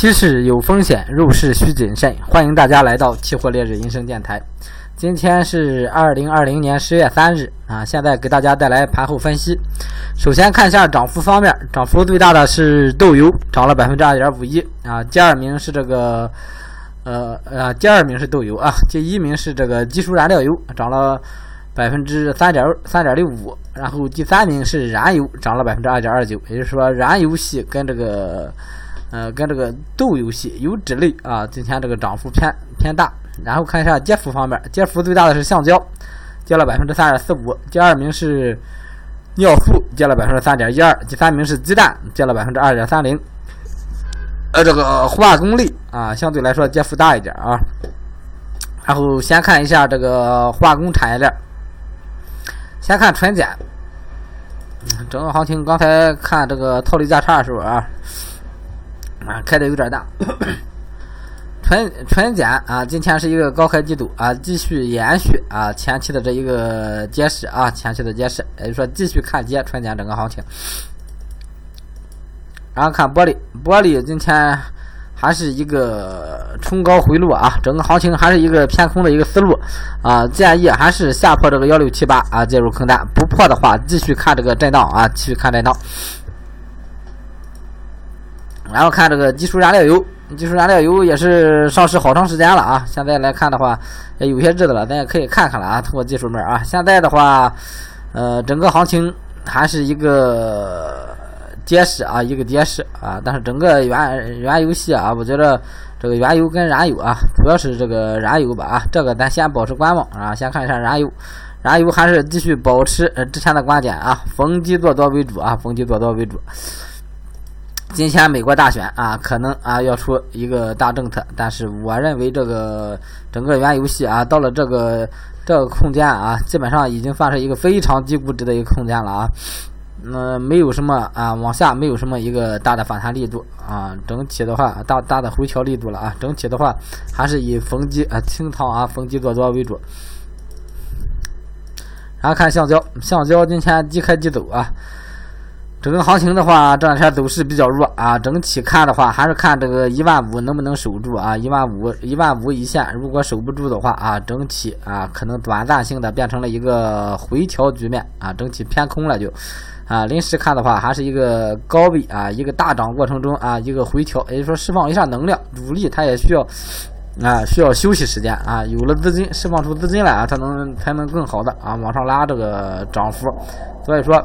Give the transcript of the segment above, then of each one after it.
期市有风险，入市需谨慎。欢迎大家来到期货烈日银声电台。今天是二零二零年十月三日啊，现在给大家带来盘后分析。首先看一下涨幅方面，涨幅最大的是豆油，涨了百分之二点五一啊。第二名是这个呃呃，第二名是豆油啊，第一名是这个基础燃料油，涨了百分之三点三点六五。然后第三名是燃油，涨了百分之二点二九。也就是说，燃油系跟这个。呃，跟这个豆油系油脂类啊，今天这个涨幅偏偏大。然后看一下跌幅方面，跌幅最大的是橡胶，跌了百分之三点四五。第二名是尿素，跌了百分之三点一二。第三名是鸡蛋，跌了百分之二点三零。呃，这个化工类啊，相对来说跌幅大一点啊。然后先看一下这个化工产业链，先看纯碱。整个行情刚才看这个套利价差的时候啊。啊，开的有点大，纯纯碱啊，今天是一个高开低走啊，继续延续啊前期的这一个跌势啊，前期的跌势，也就是说继续看跌纯碱整个行情。然后看玻璃，玻璃今天还是一个冲高回落啊，整个行情还是一个偏空的一个思路啊，建议还是下破这个幺六七八啊介入坑单，不破的话继续看这个震荡啊，继续看震荡。然后看这个基础燃料油，基础燃料油也是上市好长时间了啊。现在来看的话，也有些日子了，咱也可以看看了啊。通过技术面啊，现在的话，呃，整个行情还是一个跌势啊，一个跌势啊。但是整个原原油系啊，我觉得这个原油跟燃油啊，主要是这个燃油吧啊，这个咱先保持观望啊。先看一下燃油，燃油还是继续保持呃之前的观点啊，逢低做多为主啊，逢低做多为主。今天美国大选啊，可能啊要出一个大政策，但是我认为这个整个原油系啊，到了这个这个空间啊，基本上已经算是一个非常低估值的一个空间了啊。那没有什么啊，往下没有什么一个大的反弹力度啊。整体的话，大大的回调力度了啊。整体的话，还是以逢低啊清仓啊，逢低做多为主。然后看橡胶，橡胶今天低开低走啊。整个行情的话，这两天走势比较弱啊。整体看的话，还是看这个一万五能不能守住啊？一万五，一万五一线，如果守不住的话啊，整体啊可能短暂性的变成了一个回调局面啊，整体偏空了就啊。临时看的话，还是一个高位啊，一个大涨过程中啊，一个回调，也就是说释放一下能量，主力它也需要啊需要休息时间啊。有了资金释放出资金来啊，它能才能更好的啊往上拉这个涨幅，所以说。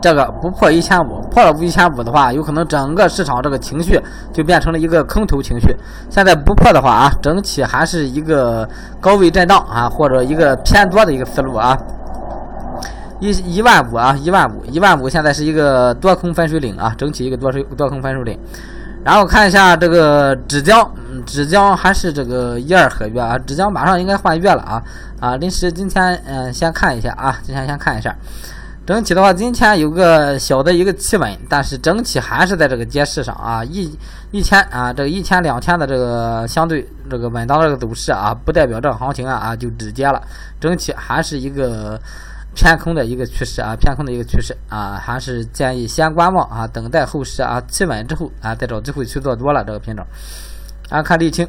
这个不破一千五，破了一千五的话，有可能整个市场这个情绪就变成了一个空头情绪。现在不破的话啊，整体还是一个高位震荡啊，或者一个偏多的一个思路啊。一一万五啊，一万五，一万五现在是一个多空分水岭啊，整体一个多水多空分水岭。然后看一下这个纸浆，纸浆还是这个一二合约啊，纸浆马上应该换月了啊啊！临时今天嗯先看一下啊，今天先看一下。整体的话，今天有个小的一个企稳，但是整体还是在这个跌势上啊，一一天啊，这个一天两天的这个相对这个稳当的这个走势啊，不代表这个行情啊啊就止跌了，整体还是一个偏空的一个趋势啊，偏空的一个趋势啊，还是建议先观望啊，等待后市啊企稳之后啊，再找机会去做多了这个品种。啊，看沥青，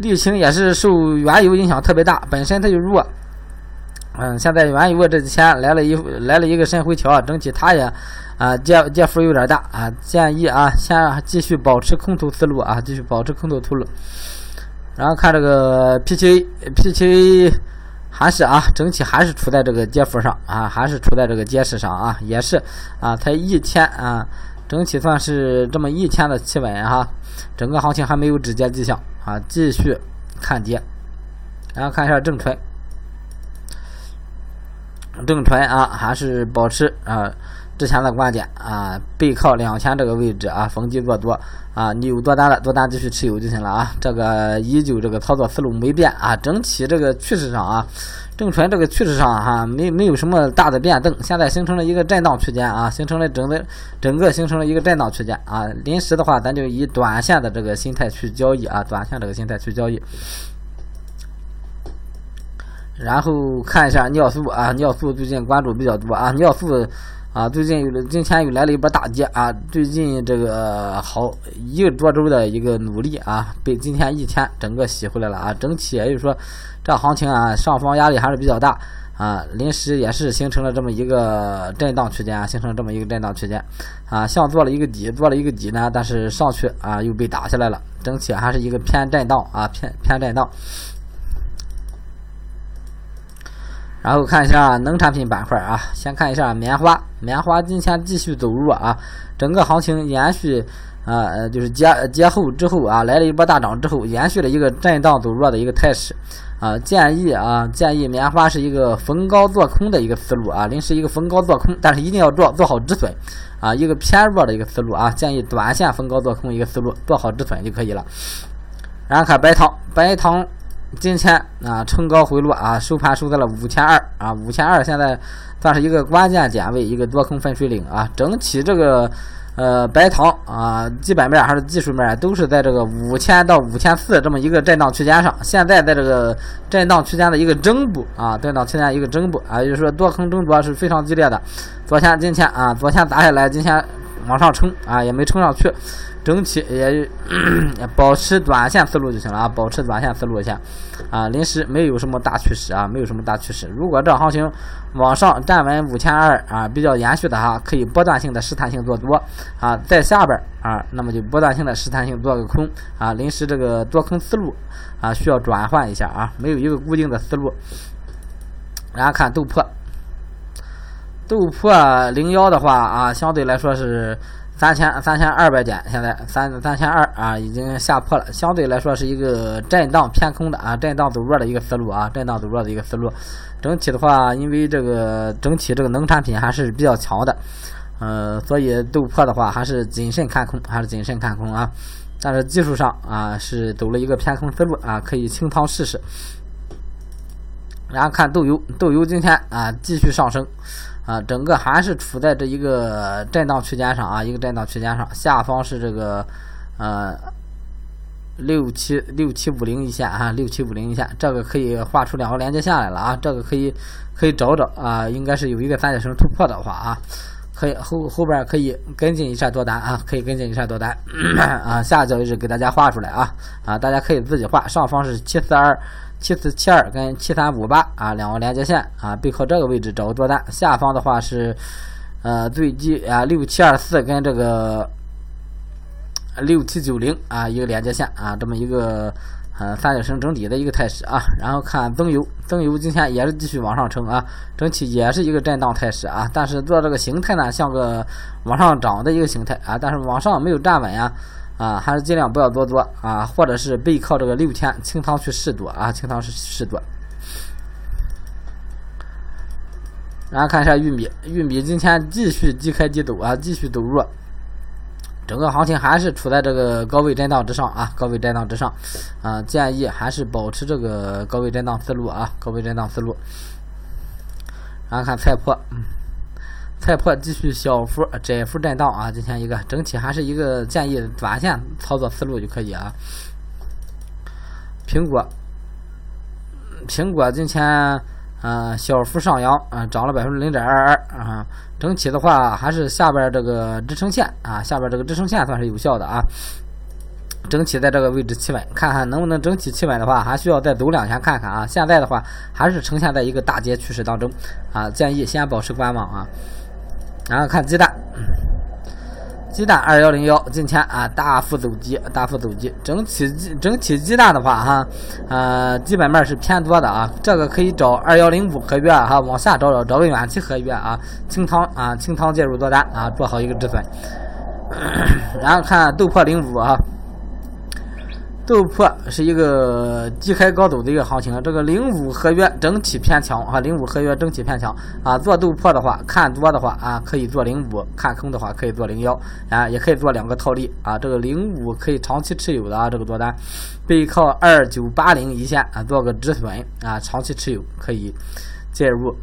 沥青也是受原油影响特别大，本身它就弱。嗯，现在原油这几天来了一来了一个深回调啊，整体它也啊跌跌幅有点大啊，建议啊先继续保持空头思路啊，继续保持空头思路。然后看这个 PTA，PTA 还是啊，整体还是处在这个跌幅上啊，还是处在这个跌势上啊，也是啊，才一天啊，整体算是这么一天的企稳哈，整个行情还没有止跌迹象啊，继续看跌。然后看一下正纯。郑纯啊，还是保持啊之前的观点啊，背靠两千这个位置啊，逢低做多啊，你有多单的多单继续持有就行了啊。这个依旧这个操作思路没变啊，整体这个趋势上啊，郑纯这个趋势上哈，没没有什么大的变动，现在形成了一个震荡区间啊，形成了整个整个形成了一个震荡区间啊。临时的话，咱就以短线的这个心态去交易啊，短线这个心态去交易。然后看一下尿素啊，尿素最近关注比较多啊，尿素啊，最近有今天又来了一波大跌啊，最近这个好一个多周的一个努力啊，被今天一天整个洗回来了啊，整体也就是说这行情啊，上方压力还是比较大。啊，临时也是形成了这么一个震荡区间啊，形成了这么一个震荡区间，啊，像做了一个底，做了一个底呢，但是上去啊又被打下来了，整体还是一个偏震荡啊，偏偏震荡。然后看一下农产品板块啊，先看一下棉花，棉花今天继续走弱啊，整个行情延续。啊，呃，就是节节后之后啊，来了一波大涨之后，延续了一个震荡走弱的一个态势，啊，建议啊，建议棉花是一个逢高做空的一个思路啊，临时一个逢高做空，但是一定要做做好止损，啊，一个偏弱的一个思路啊，建议短线逢高做空一个思路，做好止损就可以了。然后看白糖，白糖今天啊，冲高回落啊，收盘收在了五千二啊，五千二现在算是一个关键点位，一个多空分水岭啊，整体这个。呃，白糖啊，基本面还是技术面都是在这个五千到五千四这么一个震荡区间上。现在在这个震荡区间的一个整部啊，震荡区间一个整部啊，也就是说多空争夺是非常激烈的。昨天、今天啊，昨天砸下来，今天往上冲啊，也没冲上去。整体 也保持短线思路就行了啊，保持短线思路一下啊，临时没有什么大趋势啊，没有什么大趋势。如果这行情往上站稳五千二啊，比较延续的哈，可以波段性的试探性做多啊，在下边啊，那么就波段性的试探性做个空啊，临时这个多空思路啊，需要转换一下啊，没有一个固定的思路。然后看豆粕，豆粕零幺的话啊，相对来说是。三千三千二百点，现在三三千二啊，已经下破了，相对来说是一个震荡偏空的啊，震荡走弱的一个思路啊，震荡走弱的一个思路。整体的话，因为这个整体这个农产品还是比较强的，呃，所以豆粕的话还是谨慎看空，还是谨慎看空啊。但是技术上啊是走了一个偏空思路啊，可以清仓试试。然后看豆油，豆油今天啊继续上升。啊，整个还是处在这一个震荡区间上啊，一个震荡区间上，下方是这个呃六七六七五零一线啊，六七五零一线，这个可以画出两个连接线来了啊，这个可以可以找找啊，应该是有一个三角形突破的话啊，可以后后边可以跟进一下多单啊，可以跟进一下多单 啊，下交易日给大家画出来啊啊，大家可以自己画，上方是七四二。七四七二跟七三五八啊，两个连接线啊，背靠这个位置找个多单。下方的话是，呃，最低啊六七二四跟这个六七九零啊一个连接线啊，这么一个呃三角形整体的一个态势啊。然后看增油，增油今天也是继续往上冲啊，整体也是一个震荡态势啊，但是做这个形态呢，像个往上涨的一个形态啊，但是往上没有站稳呀。啊，还是尽量不要多多啊，或者是背靠这个六天清仓去试多啊，清仓是试多。然后看一下玉米，玉米今天继续低开低走啊，继续走弱，整个行情还是处在这个高位震荡之上啊，高位震荡之上啊，建议还是保持这个高位震荡思路啊，高位震荡思路。然后看菜粕。菜粕继续小幅窄幅震荡啊，今天一个整体还是一个建议短线操作思路就可以啊。苹果，苹果今天嗯小幅上扬啊，涨了百分之零点二二啊。整体的话还是下边这个支撑线啊，下边这个支撑线算是有效的啊。整体在这个位置企稳，看看能不能整体企稳的话，还需要再走两天看看啊。现在的话还是呈现在一个大跌趋势当中啊，建议先保持观望啊。然后看鸡蛋，鸡蛋二幺零幺今天啊大幅走低，大幅走低。整体整体鸡蛋的话哈，呃基本面是偏多的啊。这个可以找二幺零五合约哈，往下找找找个远期合约啊，清仓啊清仓介入多单啊，做好一个止损。然后看豆粕零五啊。豆粕是一个低开高走的一个行情，这个零五合约整体偏强啊，零五合约整体偏强啊。做豆粕的话，看多的话啊，可以做零五；看空的话，可以做零幺啊，也可以做两个套利啊。这个零五可以长期持有的啊，这个多单背靠二九八零一线啊，做个止损啊，长期持有可以介入。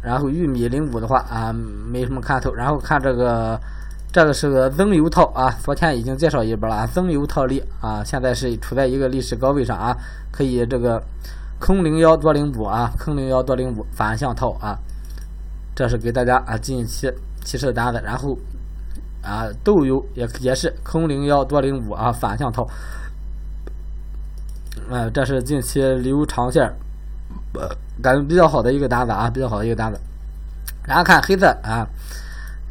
然后玉米零五的话啊，没什么看头。然后看这个。这个是个增油套啊，昨天已经介绍一波了，增油套利啊，现在是处在一个历史高位上啊，可以这个空零幺多零五啊，空零幺多零五反向套啊，这是给大家啊近期提示的单子，然后啊豆油也也是空零幺多零五啊反向套，呃这是近期留长线呃感觉比较好的一个单子啊比较好的一个单子，然后看黑色啊。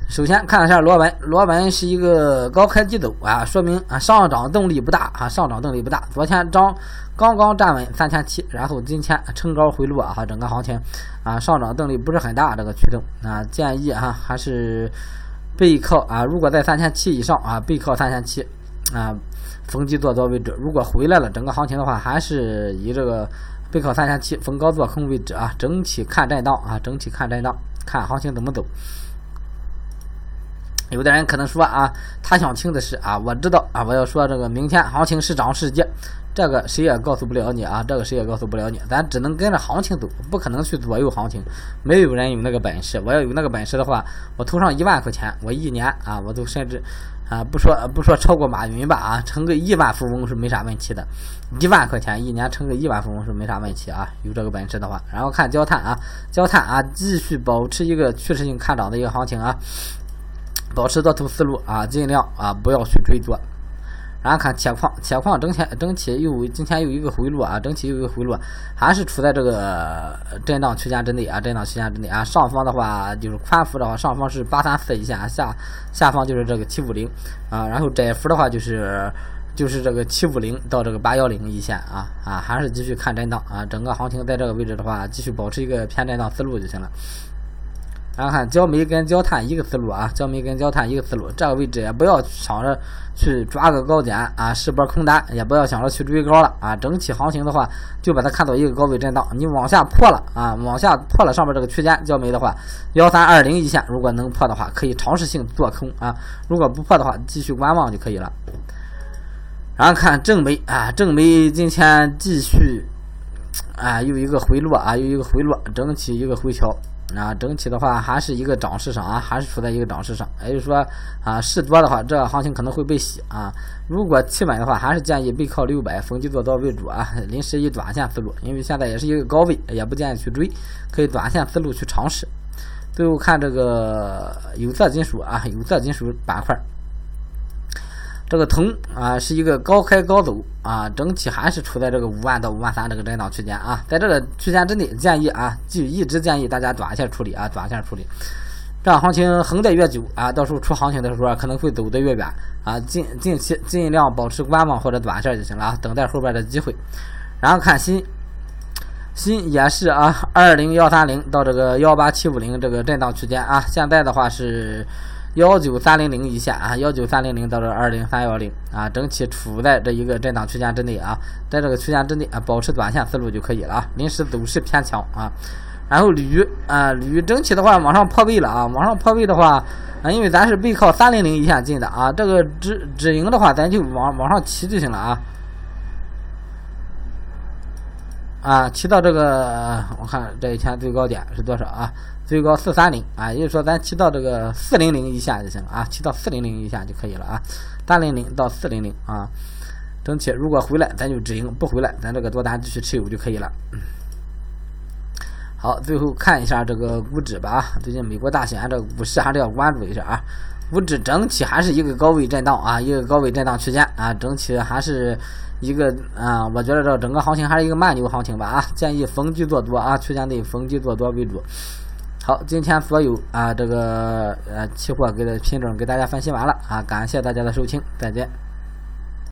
首先看一下螺纹，螺纹是一个高开低走啊，说明啊上涨动力不大啊，上涨动力不大。昨天涨刚刚站稳三千七，然后今天冲高回落啊，整个行情啊上涨动力不是很大，这个驱动啊建议哈还是背靠啊，如果在三千七以上啊，背靠三千七啊，逢低做多为止。如果回来了，整个行情的话还是以这个背靠三千七逢高做空为止啊，整体看震荡啊，整体看震荡，看行情怎么走。有的人可能说啊，他想听的是啊，我知道啊，我要说这个明天行情是涨是跌，这个谁也告诉不了你啊，这个谁也告诉不了你，咱只能跟着行情走，不可能去左右行情，没有人有那个本事。我要有那个本事的话，我投上一万块钱，我一年啊，我都甚至啊，不说不说超过马云吧啊，成个亿万富翁是没啥问题的，一万块钱一年成个亿万富翁是没啥问题啊，有这个本事的话。然后看焦炭啊，焦炭啊，继续保持一个趋势性看涨的一个行情啊。保持多头思路啊，尽量啊不要去追多。然后看铁矿，铁矿整天整体又今天又一个回落啊，整体又一个回落，还是处在这个震荡区间之内啊，震荡区间之内啊。上方的话就是宽幅的话，上方是八三四一线，下下方就是这个七五零啊。然后窄幅的话就是就是这个七五零到这个八幺零一线啊啊，还是继续看震荡啊。整个行情在这个位置的话，继续保持一个偏震荡思路就行了。然后看焦煤跟焦炭一个思路啊，焦煤跟焦炭一个思路，这个位置也不要想着去抓个高点啊，试波空单，也不要想着去追高了啊。整体行情的话，就把它看作一个高位震荡，你往下破了啊，往下破了上面这个区间，焦煤的话，幺三二零一线，如果能破的话，可以尝试性做空啊；如果不破的话，继续观望就可以了。然后看正煤啊，正煤今天继续啊，又一个回落啊，又一个回落，整体一个回调。啊，整体的话还是一个涨势上啊，还是处在一个涨势上。也就是说啊，市多的话，这行情可能会被洗啊。如果企稳的话，还是建议背靠六百，逢低做多为主啊。临时以短线思路，因为现在也是一个高位，也不建议去追，可以短线思路去尝试。最后看这个有色金属啊，有色金属板块。这个铜啊是一个高开高走啊，整体还是处在这个五万到五万三这个震荡区间啊，在这个区间之内，建议啊就一直建议大家短线处理啊，短线处理。这样行情横的越久啊，到时候出行情的时候可能会走得越远啊，近近期尽量保持观望或者短线就行了啊，等待后边的机会。然后看新新也是啊，二零幺三零到这个幺八七五零这个震荡区间啊，现在的话是。幺九三零零一线啊，幺九三零零到这二零三幺零啊，整体处在这一个震荡区间之内啊，在这个区间之内啊，保持短线思路就可以了啊。临时走势偏强啊，然后铝啊，铝整体的话往上破位了啊，往上破位的话啊，因为咱是背靠三零零一线进的啊，这个止止盈的话，咱就往往上提就行了啊。啊，骑到这个，我看这一天最高点是多少啊？最高四三零啊，也就是说咱骑到这个四零零以下就行了啊，骑到四零零以下就可以了啊，三零零到四零零啊，整体如果回来咱就止盈，不回来咱这个多单继续持有就可以了。好，最后看一下这个股指吧啊，最近美国大选，这个股市还是要关注一下啊。股指整体还是一个高位震荡啊，一个高位震荡区间啊，整体还是一个啊，我觉得这整个行情还是一个慢牛行情吧啊，建议逢低做多啊，区间内逢低做多为主。好，今天所有啊这个呃期货给的品种给大家分析完了啊，感谢大家的收听，再见。